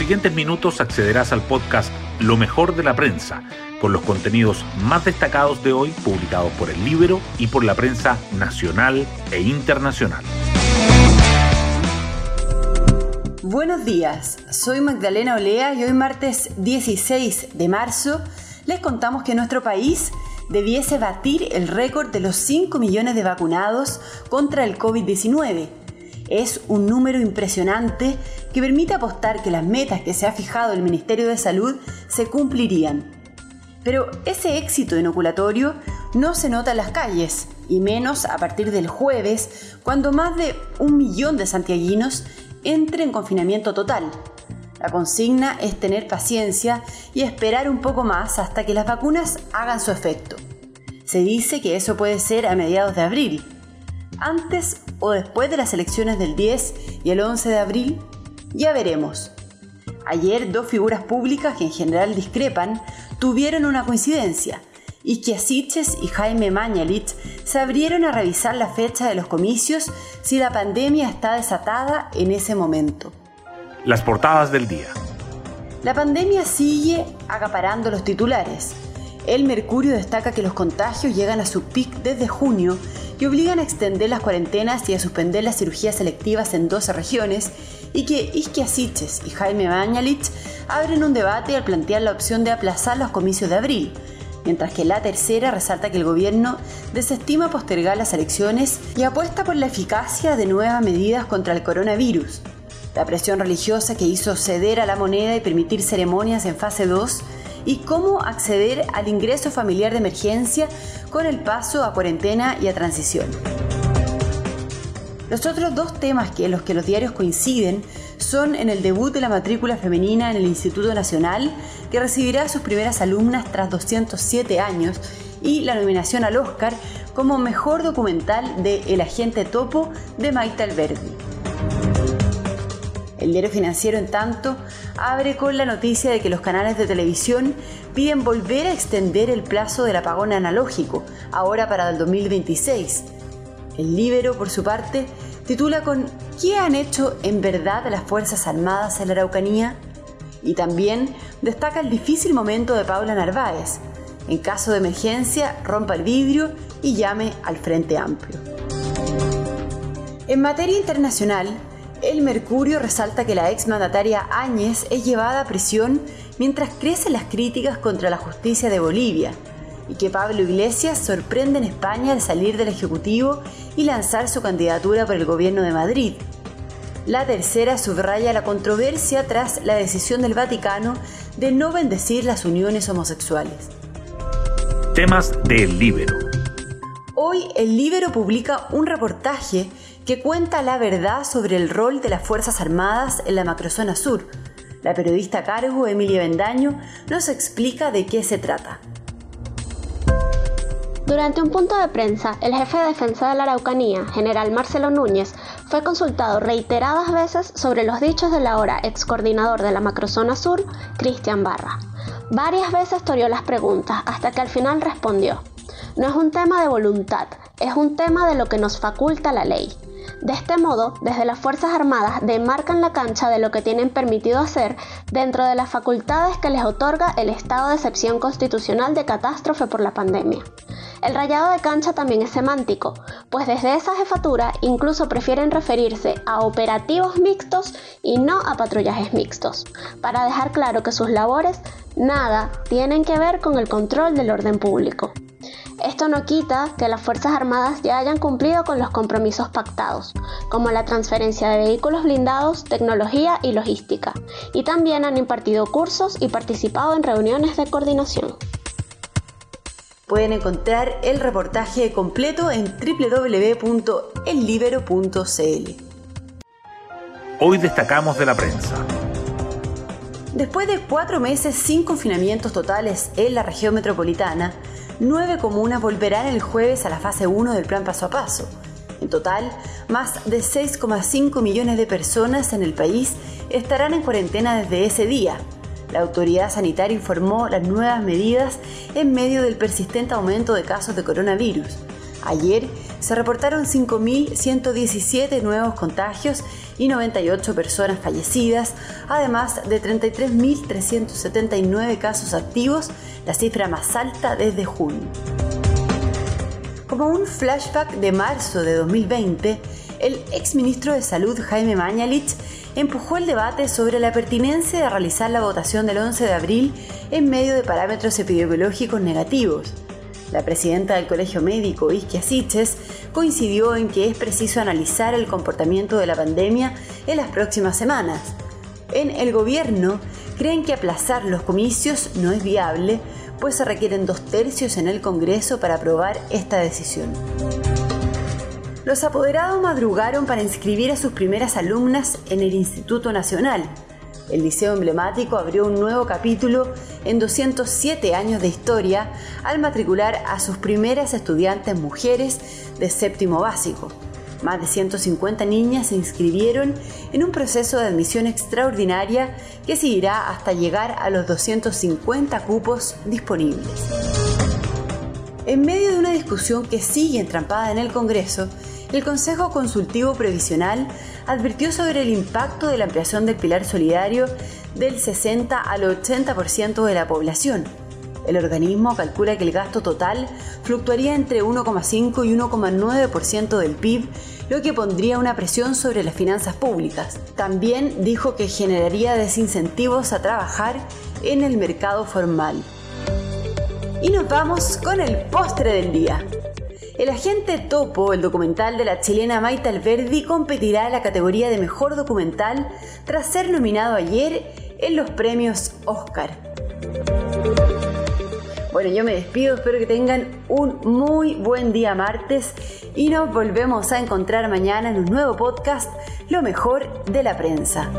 siguientes minutos accederás al podcast Lo mejor de la prensa, con los contenidos más destacados de hoy publicados por el Libro y por la prensa nacional e internacional. Buenos días, soy Magdalena Olea y hoy martes 16 de marzo les contamos que nuestro país debiese batir el récord de los 5 millones de vacunados contra el COVID-19. Es un número impresionante que permite apostar que las metas que se ha fijado el Ministerio de Salud se cumplirían. Pero ese éxito inoculatorio no se nota en las calles, y menos a partir del jueves, cuando más de un millón de santiaguinos entre en confinamiento total. La consigna es tener paciencia y esperar un poco más hasta que las vacunas hagan su efecto. Se dice que eso puede ser a mediados de abril. Antes o después de las elecciones del 10 y el 11 de abril, ya veremos. Ayer dos figuras públicas que en general discrepan tuvieron una coincidencia. Isquiasiches y Jaime Mañalich se abrieron a revisar la fecha de los comicios si la pandemia está desatada en ese momento. Las portadas del día. La pandemia sigue acaparando los titulares. El Mercurio destaca que los contagios llegan a su pic desde junio y obligan a extender las cuarentenas y a suspender las cirugías selectivas en 12 regiones y que Isquiasiches y Jaime Mañalich abren un debate al plantear la opción de aplazar los comicios de abril, mientras que la tercera resalta que el gobierno desestima postergar las elecciones y apuesta por la eficacia de nuevas medidas contra el coronavirus. La presión religiosa que hizo ceder a la moneda y permitir ceremonias en fase 2 y cómo acceder al ingreso familiar de emergencia con el paso a cuarentena y a transición. Los otros dos temas que en los que los diarios coinciden son en el debut de la matrícula femenina en el Instituto Nacional, que recibirá sus primeras alumnas tras 207 años, y la nominación al Oscar como mejor documental de El agente topo de Maite Alberdi. El diario financiero, en tanto, abre con la noticia de que los canales de televisión piden volver a extender el plazo del apagón analógico, ahora para el 2026. El Libero, por su parte, titula con ¿Qué han hecho en verdad las Fuerzas Armadas en la Araucanía? Y también destaca el difícil momento de Paula Narváez. En caso de emergencia, rompa el vidrio y llame al Frente Amplio. En materia internacional, el Mercurio resalta que la exmandataria Áñez es llevada a prisión mientras crecen las críticas contra la justicia de Bolivia y que Pablo Iglesias sorprende en España al salir del Ejecutivo y lanzar su candidatura por el gobierno de Madrid. La tercera subraya la controversia tras la decisión del Vaticano de no bendecir las uniones homosexuales. Temas del Libero. Hoy el Libero publica un reportaje que cuenta la verdad sobre el rol de las Fuerzas Armadas en la macrozona sur. La periodista a cargo, Emilia Bendaño, nos explica de qué se trata. Durante un punto de prensa, el jefe de defensa de la Araucanía, general Marcelo Núñez, fue consultado reiteradas veces sobre los dichos del ahora ex coordinador de la macrozona sur, Cristian Barra. Varias veces torió las preguntas hasta que al final respondió, no es un tema de voluntad, es un tema de lo que nos faculta la ley. De este modo, desde las Fuerzas Armadas demarcan la cancha de lo que tienen permitido hacer dentro de las facultades que les otorga el estado de excepción constitucional de catástrofe por la pandemia. El rayado de cancha también es semántico, pues desde esa jefatura incluso prefieren referirse a operativos mixtos y no a patrullajes mixtos, para dejar claro que sus labores nada tienen que ver con el control del orden público. Esto no quita que las Fuerzas Armadas ya hayan cumplido con los compromisos pactados, como la transferencia de vehículos blindados, tecnología y logística, y también han impartido cursos y participado en reuniones de coordinación. Pueden encontrar el reportaje completo en www.ellibero.cl. Hoy destacamos de la prensa. Después de cuatro meses sin confinamientos totales en la región metropolitana, nueve comunas volverán el jueves a la fase 1 del plan paso a paso. En total, más de 6,5 millones de personas en el país estarán en cuarentena desde ese día. La autoridad sanitaria informó las nuevas medidas en medio del persistente aumento de casos de coronavirus. Ayer se reportaron 5.117 nuevos contagios y 98 personas fallecidas, además de 33.379 casos activos, la cifra más alta desde junio. Como un flashback de marzo de 2020, el exministro de Salud Jaime Mañalich empujó el debate sobre la pertinencia de realizar la votación del 11 de abril en medio de parámetros epidemiológicos negativos. La presidenta del Colegio Médico, Isquia Siches, coincidió en que es preciso analizar el comportamiento de la pandemia en las próximas semanas. En el gobierno creen que aplazar los comicios no es viable, pues se requieren dos tercios en el Congreso para aprobar esta decisión. Los apoderados madrugaron para inscribir a sus primeras alumnas en el Instituto Nacional, el liceo emblemático abrió un nuevo capítulo en 207 años de historia al matricular a sus primeras estudiantes mujeres de séptimo básico. Más de 150 niñas se inscribieron en un proceso de admisión extraordinaria que seguirá hasta llegar a los 250 cupos disponibles. En medio de una discusión que sigue entrampada en el Congreso, el Consejo Consultivo Previsional advirtió sobre el impacto de la ampliación del pilar solidario del 60 al 80% de la población. El organismo calcula que el gasto total fluctuaría entre 1,5 y 1,9% del PIB, lo que pondría una presión sobre las finanzas públicas. También dijo que generaría desincentivos a trabajar en el mercado formal. Y nos vamos con el postre del día. El agente Topo, el documental de la chilena Maite Alberdi, competirá en la categoría de mejor documental tras ser nominado ayer en los premios Oscar. Bueno, yo me despido, espero que tengan un muy buen día martes y nos volvemos a encontrar mañana en un nuevo podcast, Lo mejor de la prensa.